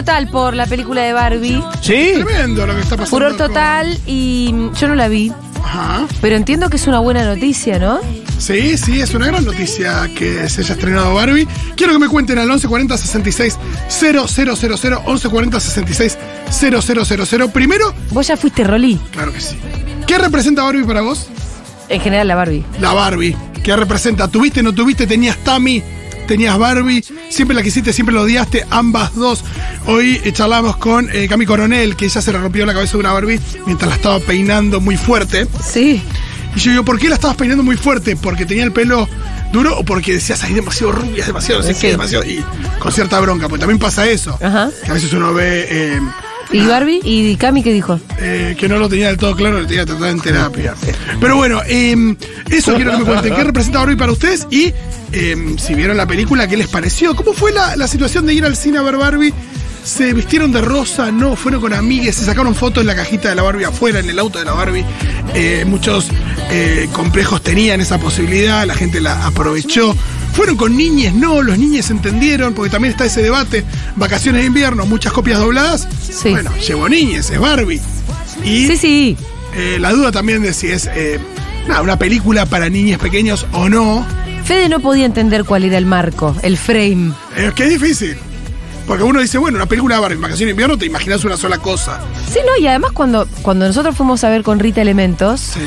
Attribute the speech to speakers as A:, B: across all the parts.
A: total por la película de Barbie.
B: ¿Sí?
C: Tremendo lo que está pasando.
A: Furor
C: con-
A: total y yo no la vi.
C: Ajá.
A: Pero entiendo que es una buena noticia, ¿no?
C: Sí, sí, es una gran noticia que se haya estrenado Barbie. Quiero que me cuenten al 1140 66 000, 1140 66 000. Primero,
A: Vos ya fuiste Rolí.
C: claro que sí. ¿Qué representa Barbie para vos?
A: En general, la Barbie.
C: La Barbie. ¿Qué representa? ¿Tuviste, no tuviste? ¿Tenías Tammy? ¿Tenías Barbie? ¿Siempre la quisiste, siempre la odiaste? Ambas dos. Hoy eh, charlamos con eh, Cami Coronel, que ella se le rompió la cabeza de una Barbie mientras la estaba peinando muy fuerte.
A: Sí.
C: Y yo digo, ¿por qué la estabas peinando muy fuerte? ¿Porque tenía el pelo duro o porque decías, ay, demasiado rubia, demasiado, no sé qué, demasiado? Y con cierta bronca, porque también pasa eso.
A: Ajá.
C: Que a veces uno ve eh,
A: ¿Y Barbie? ¿Y Cami qué dijo?
C: eh, que no lo tenía del todo claro, lo tenía tratar en terapia. Pero bueno, eh, eso quiero que me cuenten. ¿Qué representa Barbie para ustedes? Y eh, si vieron la película, ¿qué les pareció? ¿Cómo fue la, situación de ir al cine a ver Barbie? ¿Se vistieron de rosa? ¿No? ¿Fueron con amigues? ¿Se sacaron fotos en la cajita de la Barbie afuera, en el auto de la Barbie? Eh, muchos eh, complejos tenían esa posibilidad, la gente la aprovechó. ¿Fueron con niñes? No, los niños entendieron, porque también está ese debate. Vacaciones de invierno, muchas copias dobladas.
A: Sí.
C: Bueno, llevó niñes, es Barbie. Y
A: Sí, sí.
C: eh, la duda también de si es eh, nada, una película para niños pequeños o no.
A: Fede no podía entender cuál era el marco, el frame.
C: Es que es difícil. Porque uno dice, bueno, una película de Barbie, vacaciones de invierno, te imaginas una sola cosa.
A: Sí, no, y además cuando, cuando nosotros fuimos a ver con Rita Elementos,
C: Sí.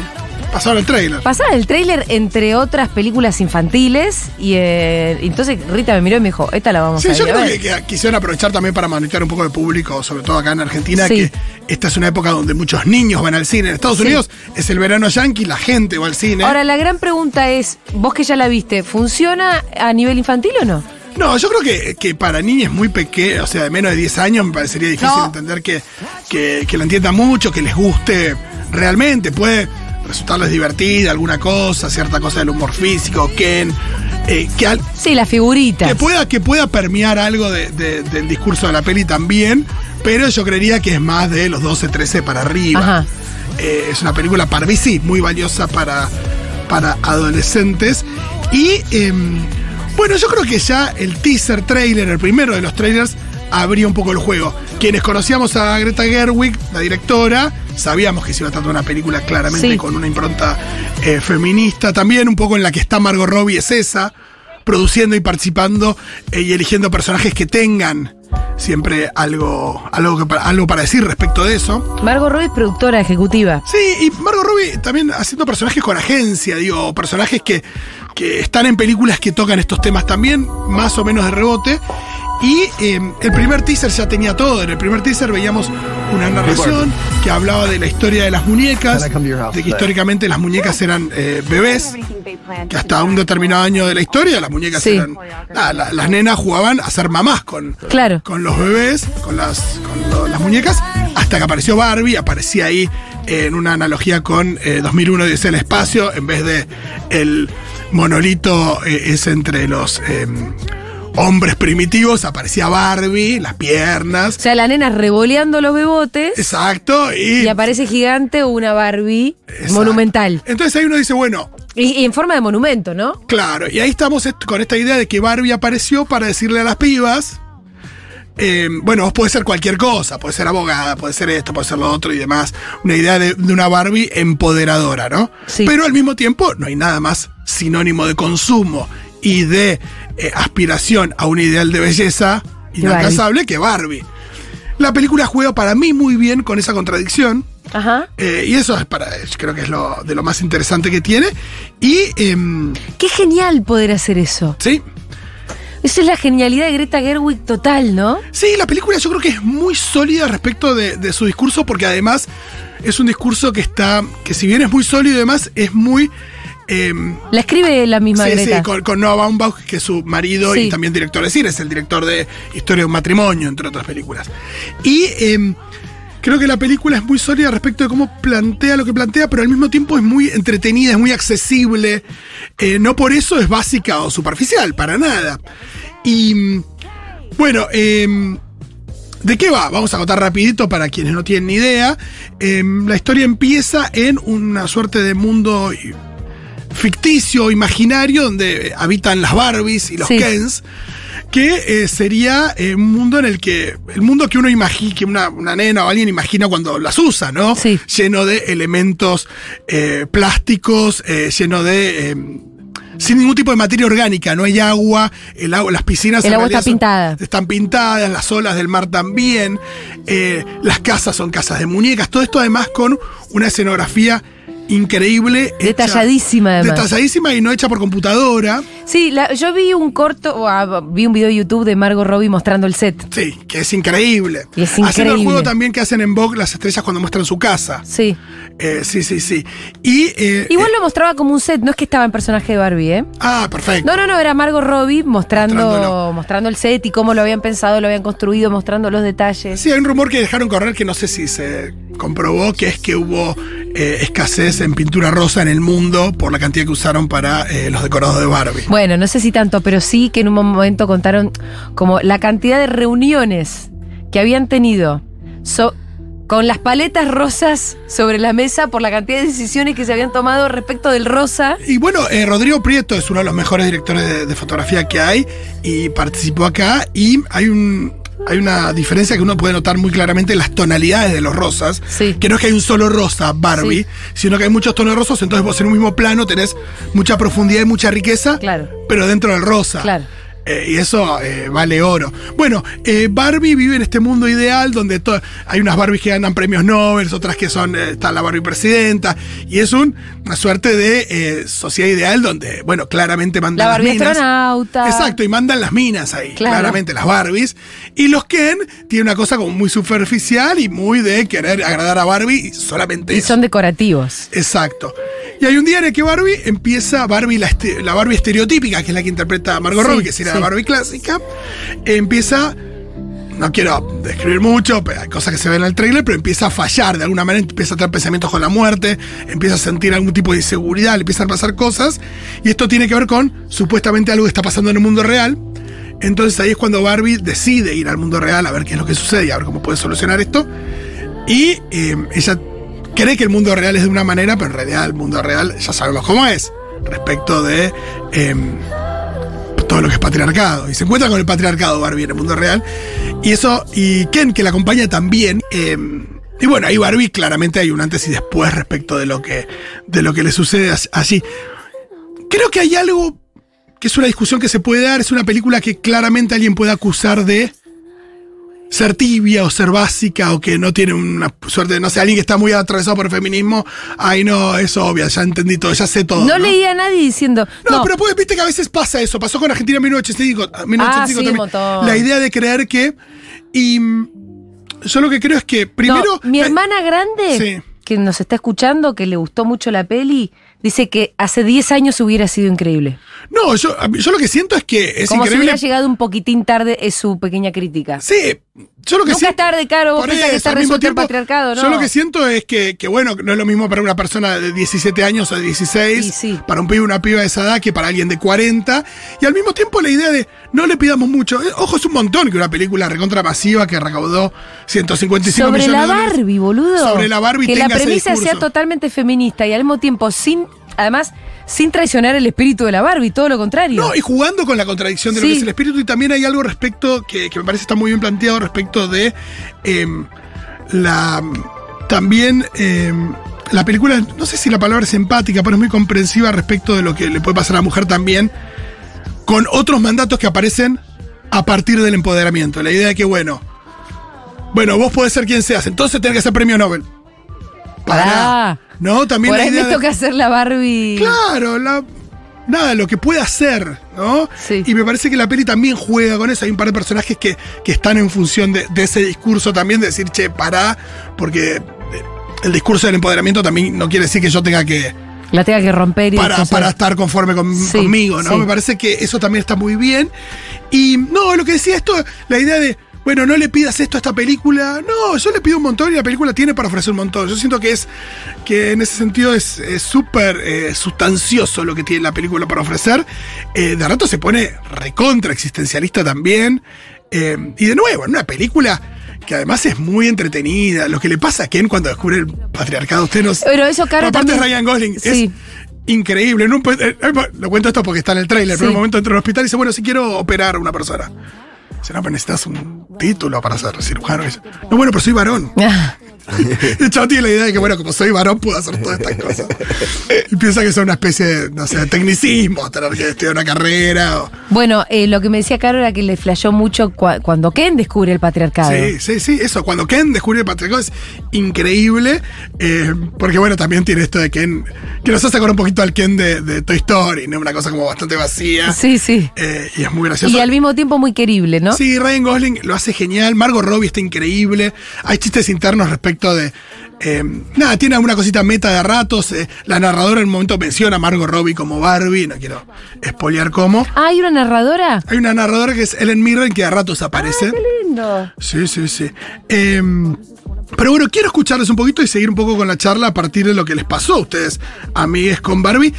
C: Pasaron el trailer.
A: pasaba el tráiler entre otras películas infantiles y eh, entonces Rita me miró y me dijo, esta la vamos
C: Sí,
A: a
C: yo
A: ir a
C: creo
A: ver.
C: que, que quisieron aprovechar también para monitorear un poco de público, sobre todo acá en Argentina,
A: Sí.
C: que esta es una época donde muchos niños van al cine. En Estados
A: Sí.
C: Unidos es el verano yankee, la gente va al cine.
A: Ahora, la gran pregunta es, vos que ya la viste, ¿funciona a nivel infantil o no?
C: No, yo creo que, que para niños muy pequeños, o sea, de menos de 10 años, me parecería difícil
A: No.
C: entender que, que, que la entiendan mucho, que les guste realmente. Puede resultarles divertida alguna cosa, cierta cosa del humor físico, Ken, eh, que, al-
A: Sí, las figuritas.
C: que, pueda, que pueda permear algo de- de- del discurso de la peli también, pero yo creería que es más de los 12, 13 para arriba.
A: Ajá.
C: Eh, es una película para mí sí, muy valiosa para, para adolescentes. Y em, bueno, yo creo que ya el teaser trailer, el primero de los trailers, abría un poco el juego. Quienes conocíamos a Greta Gerwig, la directora, sabíamos que se iba a tratar de una película claramente
A: Sí.
C: con una impronta eh, feminista. También un poco en la que está Margot Robbie es esa, produciendo y participando eh, y eligiendo personajes que tengan siempre algo, algo, que algo para decir respecto de eso.
A: Margot Robbie es productora ejecutiva.
C: Sí, y Margot Robbie también haciendo personajes con agencia, digo, personajes que, que están en películas que tocan estos temas también, más o menos de rebote. Y eh, el primer teaser ya tenía todo. En el primer teaser veíamos una narración que hablaba de la historia de las muñecas, de que históricamente las muñecas eran eh, bebés, que hasta un determinado año de la historia las muñecas
A: Sí.
C: eran... la- las nenas jugaban a ser mamás con,
A: Claro.
C: con los bebés, con las, con lo- las muñecas, hasta que apareció Barbie, aparecía ahí eh, en una analogía con eh, 2001 Dice el espacio, en vez de el monolito eh, es entre los eh, hombres primitivos, aparecía Barbie, las piernas.
A: O sea, la nena revoleando los bebotes
C: Exacto, y,
A: y aparece gigante una Barbie
C: Exacto.
A: monumental.
C: Entonces ahí uno dice, bueno,
A: Y, y en forma de monumento, ¿no?
C: Claro, y ahí estamos est- con esta idea de que Barbie apareció para decirle a las pibas, eh, bueno, vos podés ser cualquier cosa, puede ser abogada, puede ser esto, puede ser lo otro y demás. Una idea de, de una Barbie empoderadora, ¿no?
A: Sí.
C: Pero al mismo tiempo no hay nada más sinónimo de consumo y de eh, aspiración a un ideal de belleza inalcanzable que Barbie. La película juega para mí muy bien con esa contradicción.
A: Ajá.
C: eh, y eso es para, creo que es lo de lo más interesante que tiene. Y em,
A: Qué genial poder hacer eso.
C: sí,
A: Esa es la genialidad de Greta Gerwig total, ¿no?
C: Sí, la película yo creo que es muy sólida respecto de, de su discurso, porque además es un discurso que está, que si bien es muy sólido y demás, es muy... eh,
A: La escribe la misma
C: sí,
A: Greta.
C: sí, con, con Noah Baumbach, que es su marido
A: Sí.
C: y también director de cine, es el director de Historia de un matrimonio, entre otras películas. Y eh, creo que la película es muy sólida respecto de cómo plantea lo que plantea, pero al mismo tiempo es muy entretenida, es muy accesible. Eh, no por eso es básica o superficial, para nada. Y mm, bueno, eh, ¿De qué va? Vamos a contar rapidito para quienes no tienen ni idea. Eh, la historia empieza en una suerte de mundo ficticio, imaginario, donde habitan las Barbies y los
A: Sí.
C: Kens, que eh, sería eh, un mundo en el que, el mundo que uno imagina, que una, una nena o alguien imagina cuando las usa, ¿no?
A: Sí.
C: Lleno de elementos eh, plásticos, eh, lleno de... eh, sin ningún tipo de materia orgánica, no hay agua, el agua, las piscinas
A: El agua está pintada.
C: están pintadas, las olas del mar también, eh, las casas son casas de muñecas, todo esto además con una escenografía increíble. hecha-
A: Detalladísima, además.
C: Detalladísima y no hecha por computadora.
A: Sí, la- yo vi un corto, o, ah, vi un video de YouTube de Margot Robbie mostrando el set.
C: Sí, que es increíble.
A: Y es
C: Haciendo el
A: increíble.
C: juego también que hacen en Vogue las estrellas cuando muestran su casa.
A: Sí.
C: Eh, sí, sí, sí. Y. eh,
A: Igual
C: eh,
A: lo mostraba como un set, no es que estaba en personaje de Barbie, ¿eh?
C: ah, perfecto.
A: No, no, no, era Margot Robbie mostrando, mostrando el set y cómo lo habían pensado, lo habían construido, mostrando los detalles.
C: Sí, hay un rumor que dejaron correr que no sé si se comprobó, que es que hubo eh, escasez en pintura rosa en el mundo por la cantidad que usaron para eh, los decorados de Barbie.
A: Bueno, no sé si tanto, pero sí que en un momento contaron como la cantidad de reuniones que habían tenido so- con las paletas rosas sobre la mesa por la cantidad de decisiones que se habían tomado respecto del rosa.
C: Y bueno, eh, Rodrigo Prieto es uno de los mejores directores de, de fotografía que hay y participó acá y hay un... Hay una diferencia que uno puede notar muy claramente en las tonalidades de los rosas.
A: Sí.
C: Que no es que hay un solo rosa Barbie,
A: Sí.
C: sino que hay muchos tonos rosos, entonces vos en un mismo plano tenés mucha profundidad y mucha riqueza,
A: Claro.
C: pero dentro del rosa.
A: Claro.
C: Eh, y eso eh, vale oro. Bueno, eh, Barbie vive en este mundo ideal donde hay unas Barbies que ganan premios Nobel, otras que son, está la Barbie presidenta, y es un- una suerte de sociedad ideal donde, bueno, claramente mandan
A: La
C: las
A: Barbie
C: minas.
A: astronauta.
C: Exacto, y mandan las minas ahí,
A: Claro.
C: claramente las Barbies. Y los Ken tienen una cosa como muy superficial y muy de querer agradar a Barbie y solamente
A: Y
C: eso.
A: son decorativos.
C: Exacto. Y hay un día en el que Barbie empieza, Barbie, la, este- la Barbie estereotípica, que es la que interpreta Margot
A: Sí,
C: Robbie, que sería la Barbie clásica, empieza, no quiero describir mucho, pero hay cosas que se ven en el trailer, pero empieza a fallar de alguna manera, empieza a tener pensamientos con la muerte, empieza a sentir algún tipo de inseguridad, le empiezan a pasar cosas, y esto tiene que ver con supuestamente algo que está pasando en el mundo real. Entonces ahí es cuando Barbie decide ir al mundo real a ver qué es lo que sucede y a ver cómo puede solucionar esto. Y eh, ella cree que el mundo real es de una manera, pero en realidad el mundo real ya sabemos cómo es. Respecto de eh, todo lo que es patriarcado. Y se encuentra con el patriarcado Barbie en el mundo real. Y eso, y Ken, que la acompaña también. eh, y bueno, ahí Barbie claramente hay un antes y después respecto de lo que, de lo que le sucede as- allí. Creo que hay algo que es una discusión que se puede dar. Es una película que claramente alguien puede acusar de ser tibia o ser básica o que no tiene una suerte, no sé, alguien que está muy atravesado por el feminismo, ay no, es obvio, ya entendí todo, ya sé todo.
A: No,
C: No,
A: leía a nadie diciendo.
C: No,
A: No,
C: pero pues, viste que a veces pasa eso, pasó con Argentina en 1985,
A: Ah,
C: 1985
A: sí, un
C: también. La idea de creer que... Y mm, yo lo que creo es que primero...
A: No, mi
C: la-
A: hermana grande,
C: Sí.
A: que nos está escuchando, que le gustó mucho la peli, dice que hace 10 años hubiera sido increíble.
C: No, yo, a yo lo que siento es que es
A: Como si
C: increíble...
A: hubiera llegado un poquitín tarde, es su pequeña crítica.
C: Sí, yo lo que
A: Nunca
C: siento-
A: es tarde, Caro, vos pensás que está resuelto el
C: tiempo,
A: patriarcado, ¿no?
C: Yo lo que siento es que, que, bueno, no es lo mismo para una persona de 17 años o de 16,
A: Y sí.
C: para un pibe una piba de esa edad que para alguien de 40. Y al mismo tiempo la idea de no le pidamos mucho. Eh, Ojo, es un montón que una película recontra masiva que recaudó 155
A: Sobre
C: millones
A: la
C: de dólares.
A: Barbie, boludo.
C: Sobre la Barbie
A: Que la
C: tenga ese
A: premisa sea totalmente feminista y al mismo tiempo sin, además, sin traicionar el espíritu de la Barbie, todo lo contrario.
C: No, y jugando con la contradicción de lo que es el espíritu. Y también hay algo respecto que, que me parece está muy bien planteado respecto de em, la. También. em, la película, no sé si la palabra es empática, pero es muy comprensiva respecto de lo que le puede pasar a la mujer también, con otros mandatos que aparecen a partir del empoderamiento. La idea de que, bueno, bueno, vos podés ser quien seas, entonces tenés que ser premio Nobel.
A: Pará.
C: ¿No? También
A: Por
C: la
A: ahí me
C: de-
A: toca hacer la Barbie.
C: Claro, la, nada, lo que puede hacer, ¿no?
A: Sí.
C: Y me parece que la peli también juega con eso. Hay un par de personajes que, que están en función de, de ese discurso también, de decir, che, pará, porque eh, el discurso del empoderamiento también no quiere decir que yo tenga que.
A: La tenga que romper y
C: Para, para estar conforme con-
A: Sí,
C: conmigo, ¿no?
A: sí.
C: Me parece que eso también está muy bien. Y no, lo que decía esto, la idea de. Bueno, no le pidas esto a esta película. No, yo le pido un montón y la película tiene para ofrecer un montón. Yo siento que es que en ese sentido es es súper eh, sustancioso lo que tiene la película para ofrecer. Eh, de rato se pone recontra existencialista también. Eh, y de nuevo, en una película que además es muy entretenida. Lo que le pasa a Ken cuando descubre el patriarcado, usted nos.
A: Pero eso, Caro,
C: Aparte
A: también-
C: es Ryan Gosling. es-
A: Sí.
C: increíble. En un eh, lo cuento esto porque está en el trailer, pero en
A: Sí.
C: un momento entra al hospital y dice, bueno, si quiero operar a una persona. No, pero necesitas un título para ser cirujano. No, bueno, pero soy varón. El chavo tiene la idea de que, bueno, como soy varón, puedo hacer todas estas cosas. Y piensa que son una especie de, no sé, de tecnicismo, tener que estudiar una carrera. o-
A: Bueno, eh, lo que me decía Caro era que le flashó mucho cua- cuando Ken descubre el patriarcado.
C: Sí, sí, sí, eso. Cuando Ken descubre el patriarcado es increíble. eh, porque, bueno, también tiene esto de Ken, que nos hace acordar un poquito al Ken de, de Toy Story, ¿no? Una cosa como bastante vacía.
A: Sí, sí.
C: eh, y es muy gracioso.
A: Y al mismo tiempo muy querible, ¿no?
C: Sí, Ryan Gosling lo hace genial. Margot Robbie está increíble. Hay chistes internos respecto de. eh, nada, tiene alguna cosita meta de ratos. eh, la narradora en un momento menciona a Margot Robbie como Barbie. No quiero spoilear cómo.
A: Ah, ¿hay una narradora?
C: Hay una narradora que es Ellen Mirren que a ratos aparece.
A: Qué lindo.
C: Sí, sí, sí. Pero bueno, quiero escucharles un poquito y seguir un poco con la charla a partir de lo que les pasó a ustedes, amigues con Barbie.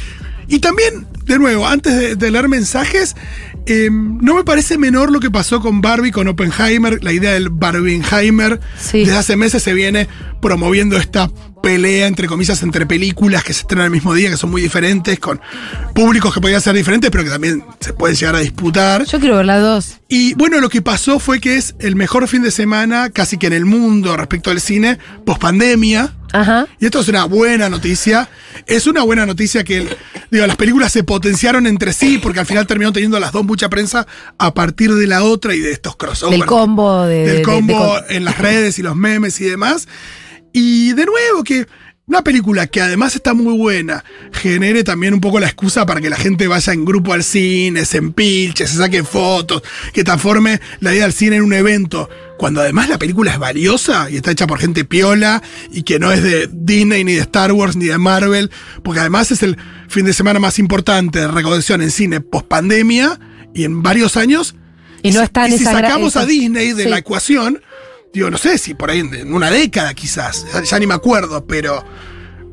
C: Y también, de nuevo, antes de, de leer mensajes, em, no me parece menor lo que pasó con Barbie, con Oppenheimer, la idea del Barbieheimer.
A: Sí.
C: Desde hace meses se viene promoviendo esta pelea, entre comillas, entre películas que se estrenan el mismo día, que son muy diferentes, con públicos que podían ser diferentes, pero que también se pueden llegar a disputar.
A: Yo quiero ver las dos.
C: Y bueno, lo que pasó fue que es el mejor fin de semana casi que en el mundo respecto al cine, post pandemia.
A: Ajá.
C: Y esto es una buena noticia. Es una buena noticia que digo, las películas se potenciaron entre sí, porque al final terminaron teniendo las dos mucha prensa a partir de la otra y de estos crossovers.
A: Del combo de- de-
C: Del
A: de-
C: combo
A: de-
C: en las redes y los memes y demás. Y de nuevo, que una película que además está muy buena, genere también un poco la excusa para que la gente vaya en grupo al cine, se empilche, se saque fotos, que transforme la idea del cine en un evento. Cuando además la película es valiosa y está hecha por gente piola y que no es de Disney, ni de Star Wars, ni de Marvel, porque además es el fin de semana más importante de recaudación en cine post pandemia y en varios años.
A: Y no está
C: y si sacamos a Disney de
A: Sí.
C: la ecuación, digo, no sé si por ahí en, una década quizás, ya, ni me acuerdo, pero,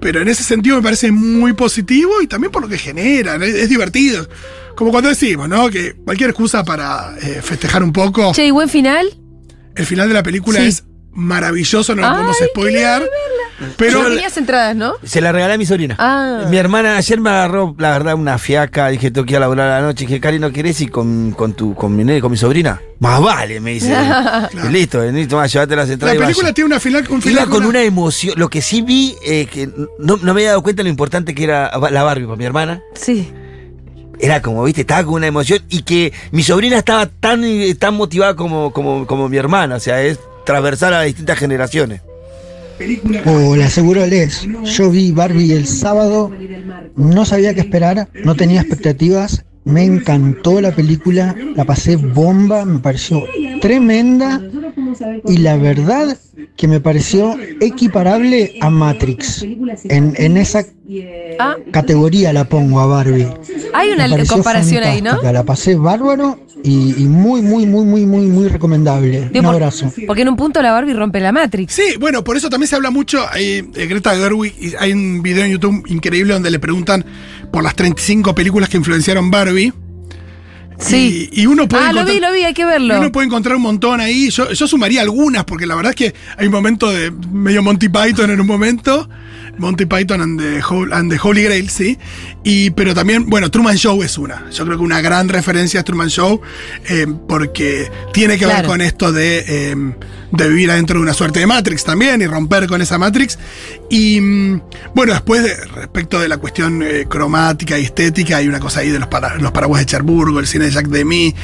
C: pero en ese sentido me parece muy positivo y también por lo que generan, es, es divertido. Como cuando decimos, ¿no? Que cualquier excusa para eh, festejar un poco.
A: Che, ¿y buen final?
C: El final de la película
A: Sí.
C: es maravilloso, no lo podemos spoilear.
A: Pero tenías entradas, ¿no?
B: Se la regalé a mi sobrina.
A: Ah.
B: Mi hermana ayer me agarró, la verdad, una fiaca. Dije, tengo que ir a laburar a la noche. Dije, Cari, ¿no querés ir con, con, tu, con mi nene, con mi sobrina? Más vale, me dice. Listo, listo, más, llévate las
C: la
B: entradas y
C: película tiene una final,
B: Iba
C: final
B: con una emoción. Lo que sí vi, eh, que no, no me había dado cuenta lo importante que era la Barbie para mi hermana.
A: Sí.
B: Era como, viste, estaba con una emoción y que mi sobrina estaba tan, eh, tan motivada como, como, como mi hermana. O sea, es transversal a distintas generaciones.
D: Hola, seguro Les. Yo vi Barbie el sábado, no sabía qué esperar, no tenía expectativas, me encantó la película, la pasé bomba, me pareció tremenda y la verdad que me pareció equiparable a Matrix. En, en esa
A: Ah,
D: categoría la pongo a Barbie.
A: hay una comparación ahí, ¿no?
D: La pasé bárbaro y, y muy, muy, muy, muy, muy, muy recomendable.
A: Digo,
D: Un
A: por-
D: abrazo.
A: Porque en un punto la Barbie rompe la Matrix.
C: Sí, bueno, por eso también se habla mucho. Hay, eh, Greta Gerwig, hay un video en YouTube increíble donde le preguntan por las 35 películas que influenciaron Barbie.
A: Sí.
C: Y, y uno puede
A: Ah, lo vi, lo vi, hay que verlo.
C: uno puede encontrar un montón ahí. Yo, yo sumaría algunas, porque la verdad es que hay un momento de medio Monty Python en un momento. Monty Python and the, Hol- and the Holy Grail, sí. Y, pero también, bueno, Truman Show es una. Yo creo que una gran referencia es Truman Show, eh, porque tiene que ver con esto de, eh, de vivir adentro de una suerte de Matrix también y romper con esa Matrix. Y mm, bueno, después, de- respecto de la cuestión eh, cromática y estética, hay una cosa ahí de los, para- los paraguas de Cherburgo, el cine de Jacques Demy.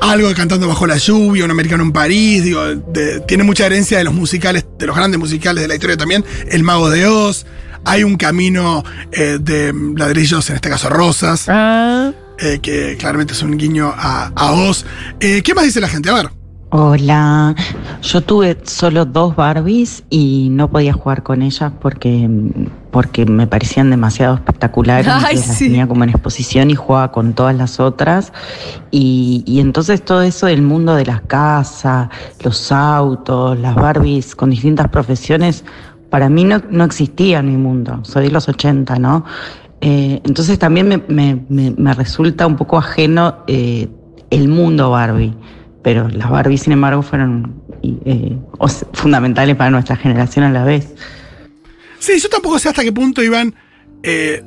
C: Algo de Cantando bajo la lluvia, un americano en París, digo, de- tiene mucha herencia de los musicales, de los grandes musicales de la historia también, El Mago de Oz, hay un camino eh, de ladrillos, en este caso rosas,
A: Ah,
C: eh, que claramente es un guiño a, a Oz. Eh, ¿Qué más dice la gente? A ver.
E: Hola, yo tuve solo dos Barbies y no podía jugar con ellas porque, porque me parecían demasiado espectaculares.
A: Ay,
E: las
A: sí.
E: tenía como en exposición y jugaba con todas las otras. Y, y entonces todo eso del mundo de las casas, los autos, las Barbies con distintas profesiones, para mí no, no existía en mi mundo. Soy de los 80, ¿no? Eh, entonces también me, me- me- me resulta un poco ajeno eh, el mundo Barbie pero las Barbie, sin embargo, fueron eh, fundamentales para nuestra generación a la vez.
C: Sí, yo tampoco sé hasta qué punto iban eh,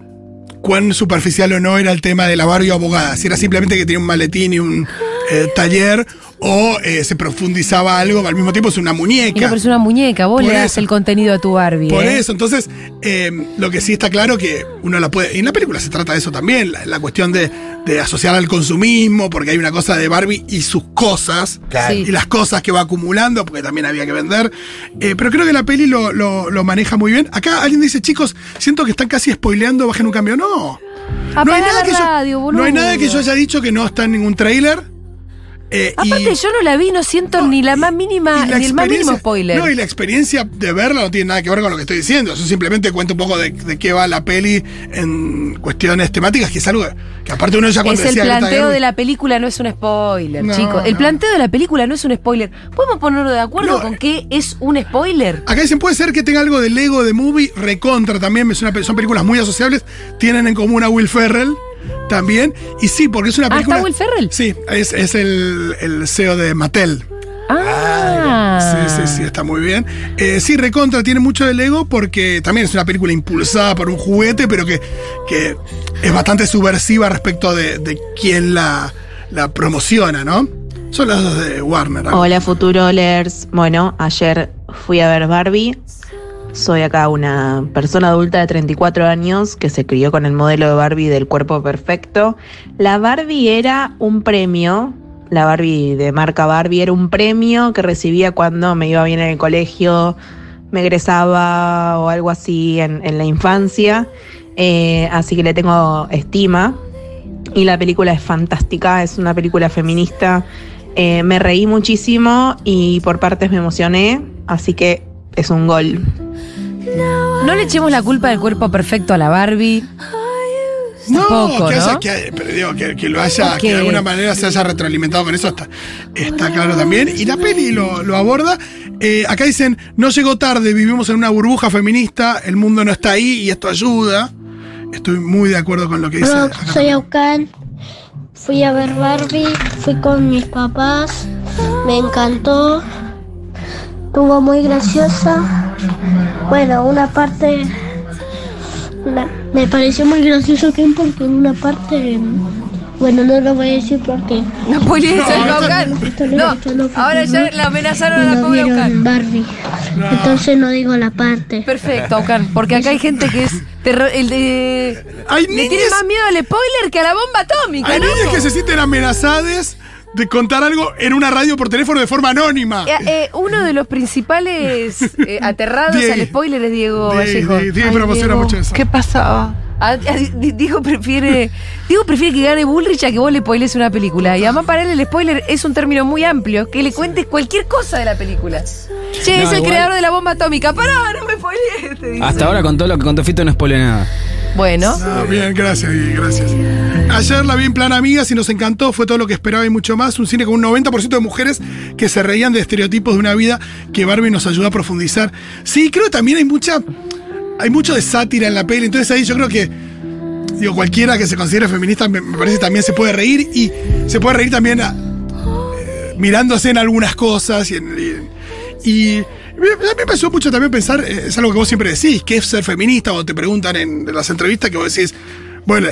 C: cuán superficial o no era el tema de la Barbie abogada. Si era simplemente que tenía un maletín y un eh, taller, o eh, se profundizaba algo, al mismo tiempo es una
A: Y no,
C: muñeca.
A: pero es una muñeca, vos
C: Por
A: le das
C: eso.
A: el contenido a tu Barbie.
C: Por
A: ¿eh?
C: eso, entonces, eh, lo que sí está claro que uno la puede. Y en la película se trata de eso también, la, la cuestión de, de asociar al consumismo, porque hay una cosa de Barbie y sus cosas,
B: Claro.
C: Y las cosas que va acumulando, porque también había que vender. Eh, pero creo que la peli lo, lo- lo maneja muy bien. Acá alguien dice, chicos, siento que están casi spoileando, bajen un cambio. No.
A: Apagá la
C: que yo,
A: radio, boludo.
C: no hay nada que yo haya dicho que no está en ningún tráiler. Eh, y-
A: Aparte, yo no la vi, no siento
C: No,
A: ni la más mínima,
C: la
A: ni el más mínimo spoiler.
C: No, y la experiencia de verla no tiene nada que ver con lo que estoy diciendo. Eso simplemente cuenta un poco de, de qué va la peli en cuestiones temáticas, que es algo que, aparte uno ya cuando
A: es el planteo de la película, no es un spoiler,
C: No,
A: chicos. El
C: no.
A: planteo de la película no es un spoiler. ¿Podemos ponernos de acuerdo con
C: eh.
A: qué es un spoiler?
C: Acá dicen, puede ser que tenga algo de Lego de Movie, Recontra también, son películas muy asociables, tienen en común a Will Ferrell también, y sí, porque es una
A: Ah,
C: película...
A: ¿está Will Ferrell?
C: Sí, es, es el, el CEO de Mattel.
A: Ah.
C: Sí, sí, sí, está muy bien. Eh, sí, Recontra tiene mucho de Lego porque también es una película impulsada por un juguete, pero que, que es bastante subversiva respecto de, de quién la, la promociona, ¿no? Son las dos de Warner. ¿no?
F: Hola Futurolers. Bueno, ayer fui a ver Barbie. Soy acá una persona adulta de 34 años que se crió con el modelo de Barbie del cuerpo perfecto. La Barbie era un premio. La Barbie de marca Barbie era un premio que recibía cuando me iba bien en el colegio, me egresaba o algo así en, la infancia. Eh, así que le tengo estima. Y la película es fantástica, es una película feminista. Eh, me reí muchísimo y por partes me emocioné, así que es un gol.
A: No le echemos la culpa del cuerpo perfecto a la Barbie.
C: No, que, haya- que- pero digo, que, que lo haya, que de alguna manera se haya retroalimentado con eso, está, está claro también. Y la peli lo, lo aborda. Eh, acá dicen, no llegó tarde, vivimos en una burbuja feminista, el mundo no está ahí y esto ayuda. Estoy muy de acuerdo con lo que dice.
G: Soy. Aucan. Fui a ver Barbie, fui con mis papás, me encantó, estuvo muy graciosa. Bueno, una parte me pareció muy gracioso Ken porque en una parte, bueno, no lo voy a decir porque
A: No spoilees
C: No,
A: el
C: esto-
A: Baucan.
G: esto lo-
A: No, ahora ya la amenazaron a la
G: no
A: pobre Aucan.
G: Barbie. Entonces no digo la parte.
A: Perfecto, Aucan. Porque acá hay gente que es terror, el de.
C: Hay
A: Le tiene más miedo al spoiler que a la bomba atómica,
C: hay
A: ¿no?
C: niñas que se sienten amenazadas de contar algo en una radio por teléfono de forma anónima.
A: Eh, eh, uno de los principales eh, aterrados al spoiler es Diego
C: Die-
A: Vallejo.
C: Die- Diego
A: Ay,
C: promociona
A: Diego.
C: mucho eso.
H: ¿Qué pasaba?
A: Ah, ah, di- Diego prefiere. Diego prefiere que gane Bullrich a que vos le spoiles una película. Y además para él el spoiler es un término muy amplio, que le cuentes cualquier cosa de la película. Che,
I: No,
A: es el
I: igual-
A: creador de la bomba atómica. Pará, no me spoilees, te dice.
I: Hasta ahora con todo lo que contó Fito no spoilé nada.
A: Bueno.
C: Ah, bien, gracias, gracias. Ayer la vi en plan amigas y nos encantó, fue todo lo que esperaba y mucho más. Un cine con un 90% de mujeres que se reían de estereotipos de una vida que Barbie nos ayuda a profundizar. Sí, creo que también hay mucha. Hay mucho de sátira en la peli, entonces ahí yo creo que. Digo, cualquiera que se considere feminista me, parece también se puede reír y se puede reír también eh, mirándose en algunas cosas y, y- a mí me pasó mucho también pensar, eh, es algo que vos siempre decís, que es ser feminista o te preguntan en las entrevistas que vos decís, bueno,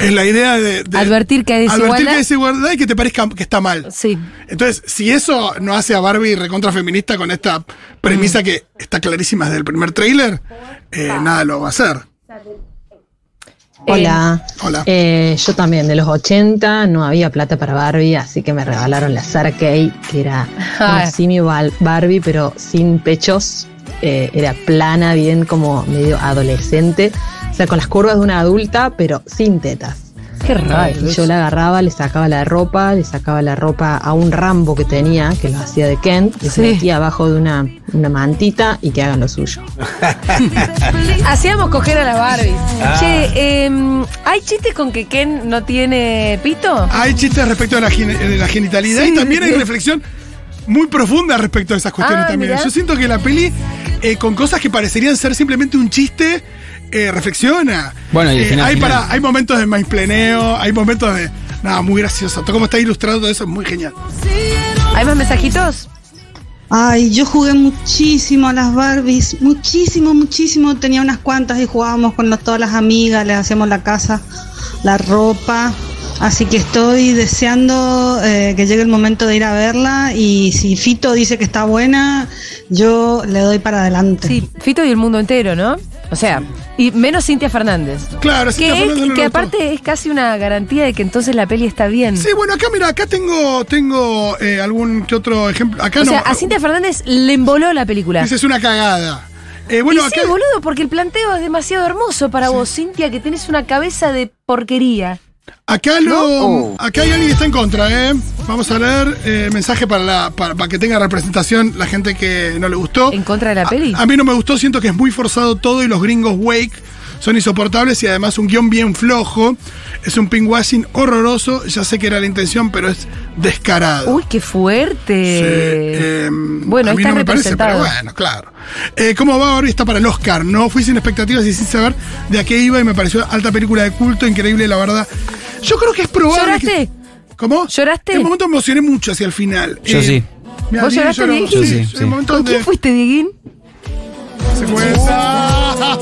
C: es la idea de, de-
A: Advertir que hay
C: advertir
A: desigualdad.
C: que hay desigualdad y que te parezca que está mal.
A: Sí.
C: Entonces, si eso no hace a Barbie recontra feminista con esta premisa
A: Mm.
C: que está clarísima desde el primer tráiler, eh, nada lo va a hacer.
J: Hola.
C: Hola.
J: Eh, yo también, de los 80 no había plata para Barbie, así que me regalaron la Sarah Kay, que era
A: Ah.
J: una simio Barbie, pero sin pechos. Eh, era plana, bien como medio adolescente. O sea, con las curvas de una adulta, pero sin tetas.
A: Qué raro.
J: Y yo la agarraba, le sacaba la ropa, le sacaba la ropa a un Rambo que tenía, que lo hacía de Kent, y
A: Sí.
J: se metía abajo de una, una mantita y que hagan lo suyo.
A: Hacíamos coger a la Barbie.
C: Ah.
A: Che, em, ¿hay chistes con que Ken no tiene pito?
C: Hay chistes respecto de la, gen- de la genitalidad
A: Sí,
C: y también hay reflexión muy profunda respecto a esas cuestiones
A: Ah,
C: también.
A: mirá.
C: Yo siento que la peli, eh, con cosas que parecerían ser simplemente un chiste, eh, reflexiona.
I: Bueno, y el
C: Eh,
I: final,
C: hay,
I: final.
C: para, hay momentos de mainpleneo, hay momentos de. Nada, muy gracioso. Todo como está ilustrado todo eso es muy genial.
A: ¿Hay más mensajitos?
H: Ay, yo jugué muchísimo a las Barbies, muchísimo, muchísimo. Tenía unas cuantas y jugábamos con todas las amigas, les hacíamos la casa, la ropa. Así que estoy deseando eh, que llegue el momento de ir a verla y si Fito dice que está buena, yo le doy para adelante.
A: Sí, Fito y el mundo entero, ¿no? O sea, y menos Cintia Fernández.
C: Claro,
A: Que,
C: Cintia
A: es-
C: Fernández no
A: que aparte es casi una garantía de que entonces la peli está bien.
C: Sí, bueno, acá mira, acá tengo, tengo eh, algún que otro ejemplo. Acá
A: o
C: no.
A: sea, a Cintia Fernández le emboló la película.
C: Esa es una cagada. Eh, bueno,
A: y
C: acá.
A: sí, boludo, porque el planteo es demasiado hermoso para vos, Cintia, que tenés una cabeza de porquería.
C: Acá lo, acá hay alguien que está en contra, ¿eh? Vamos a leer eh, mensaje para, la, para, para que tenga representación la gente que no le gustó.
A: ¿En contra de la peli?
C: A mí no me gustó, siento que es muy forzado todo y los gringos Wake son insoportables y además un guion bien flojo. Es un pinkwashing horroroso. Ya sé que era la intención, pero es descarado.
A: Uy, qué fuerte.
C: Sí, eh,
A: bueno,
C: a mí no me parece, pero
A: representado.
C: bueno, claro. Eh, ¿Cómo va Barbie? Está para el Oscar. No fui sin expectativas y sin saber de a qué iba y me pareció alta película de culto, increíble, la verdad. Yo creo que es probable. que-
A: ¿Lloraste?
C: ¿Cómo?
A: ¿Lloraste?
C: En un momento me emocioné mucho hacia el final.
I: Yo
C: Eh,
I: sí.
C: mira,
A: ¿Vos lloraste,
C: lloró.
A: Dieguín?
I: Yo sí, sí.
A: ¿Con
C: donde
A: quién fuiste, Dieguín?
C: se cuenta.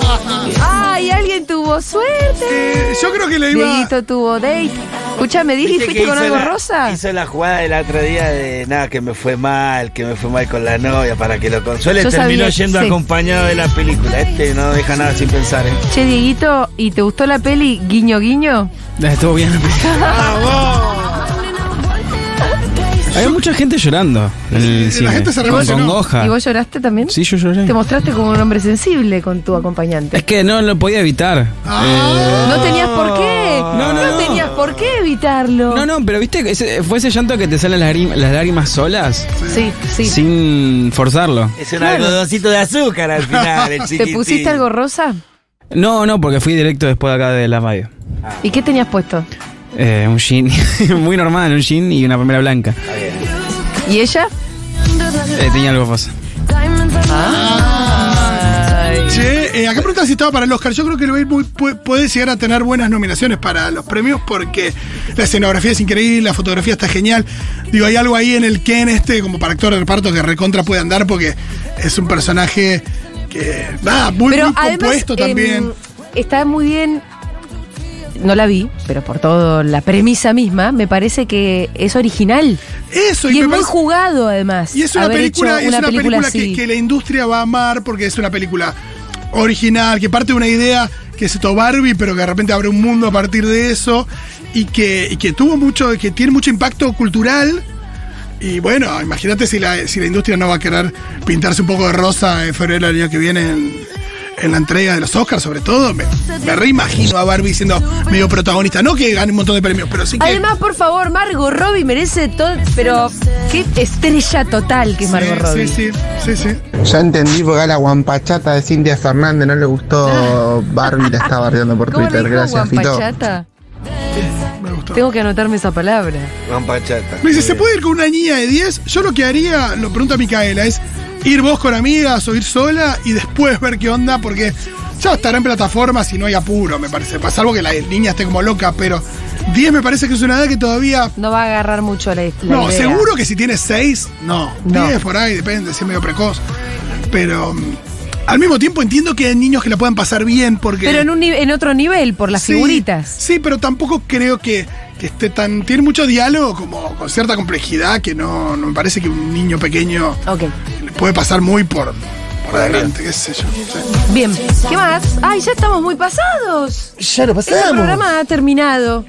A: ¡Ay, alguien tuvo suerte!
C: Eh, yo creo que le iba.
A: Dieguito tuvo date. Escuchame, Dieguín,
B: ¿Viste
A: ¿fuiste
B: que
A: con
B: hizo
A: algo
B: la-
A: rosa?
B: Hizo la jugada del otro día de nada, que me fue mal, que me fue mal con la novia para que lo consuele.
A: Yo
B: Terminó
A: sabía,
B: yendo
A: sí.
B: acompañado de la película. Este no deja nada sin pensar, ¿eh?
A: Che, Dieguito, ¿y te gustó la peli Guiño Guiño?
I: Estuvo bien. Había mucha gente llorando en el
C: la gente se
I: con congoja.
A: ¿Y vos lloraste también?
I: Sí, yo lloré.
A: Te mostraste como un hombre sensible con tu acompañante.
I: Es que no lo podía evitar.
C: Ah.
A: No tenías por qué.
I: No, no, no.
A: tenías por qué evitarlo.
I: No, no, pero viste que ese- fue ese llanto que te salen las, lágrim- las lágrimas solas
A: Sí, sí.
I: sin forzarlo.
B: Es un algodoncito de azúcar al final, el
A: ¿Te pusiste algo rosa?
I: No, no, porque fui directo después de acá de la radio.
A: ¿Y qué tenías puesto?
I: Eh, un jean muy normal, un jean y una remera blanca.
A: ¿Y ella?
I: Eh, tenía algo rosa.
C: Che, eh, acá preguntan si estaba para el Oscar. Yo creo que el pu- puede llegar a tener buenas nominaciones para los premios porque la escenografía es increíble, la fotografía está genial. Digo, hay algo ahí en el Ken este, como para actor de reparto, que recontra puede andar porque es un personaje que, nada, muy,
A: Pero
C: muy
A: además
C: compuesto también.
A: em, está muy bien. No la vi, pero por todo la premisa misma, me parece que es original.
C: Eso,
A: Y, es muy jugado además.
C: Y es una película, es una película, que la industria va a amar porque es una película original, que parte de una idea que es esto Barbie, pero que de repente abre un mundo a partir de eso y que, y que tuvo mucho, que tiene mucho impacto cultural. Y bueno, imagínate si la, si la industria no va a querer pintarse un poco de rosa en febrero del año que viene en, en la entrega de los Oscars, sobre todo. Me, me reimagino a Barbie siendo medio protagonista. No que gane un montón de premios, pero sí que.
A: Además, por favor, Margot Robbie merece todo. Pero qué estrella total que es Margot
C: Sí,
A: Robbie.
C: Sí, sí, sí, sí.
K: Ya entendí porque a la guampachata de Cintia Fernández no le gustó Barbie, la estaba bardeando por
A: ¿Cómo
K: Twitter.
A: dijo
K: Gracias, Fito.
A: Guampachata?
C: Me gustó.
A: Tengo que anotarme esa palabra.
B: Juan Pachata.
C: Me dice, ¿se puede ir con una niña de 10? Yo lo que haría, lo pregunta Micaela, es ir vos con amigas o ir sola y después ver qué onda, porque ya estará en plataformas y no hay apuro, me parece. Salvo que la niña esté como loca, pero 10 me parece que es una edad que todavía.
A: No va a agarrar mucho la, la
C: No,
A: idea.
C: seguro que si tienes 6, no.
A: No.
C: 10 por ahí, depende, si es medio precoz. Pero mm, al mismo tiempo entiendo que hay niños que la puedan pasar bien porque.
A: Pero en, un, en otro nivel, por las
C: Sí,
A: figuritas.
C: Sí, pero tampoco creo que, que esté tan. Tiene mucho diálogo, como con cierta complejidad, que no, no me parece que un niño pequeño
A: Ok.
C: Puede pasar muy por, por adelante, qué sé yo.
A: Bien. ¿Qué más? Ay, ya estamos muy pasados.
B: Ya lo
A: Este programa ha terminado.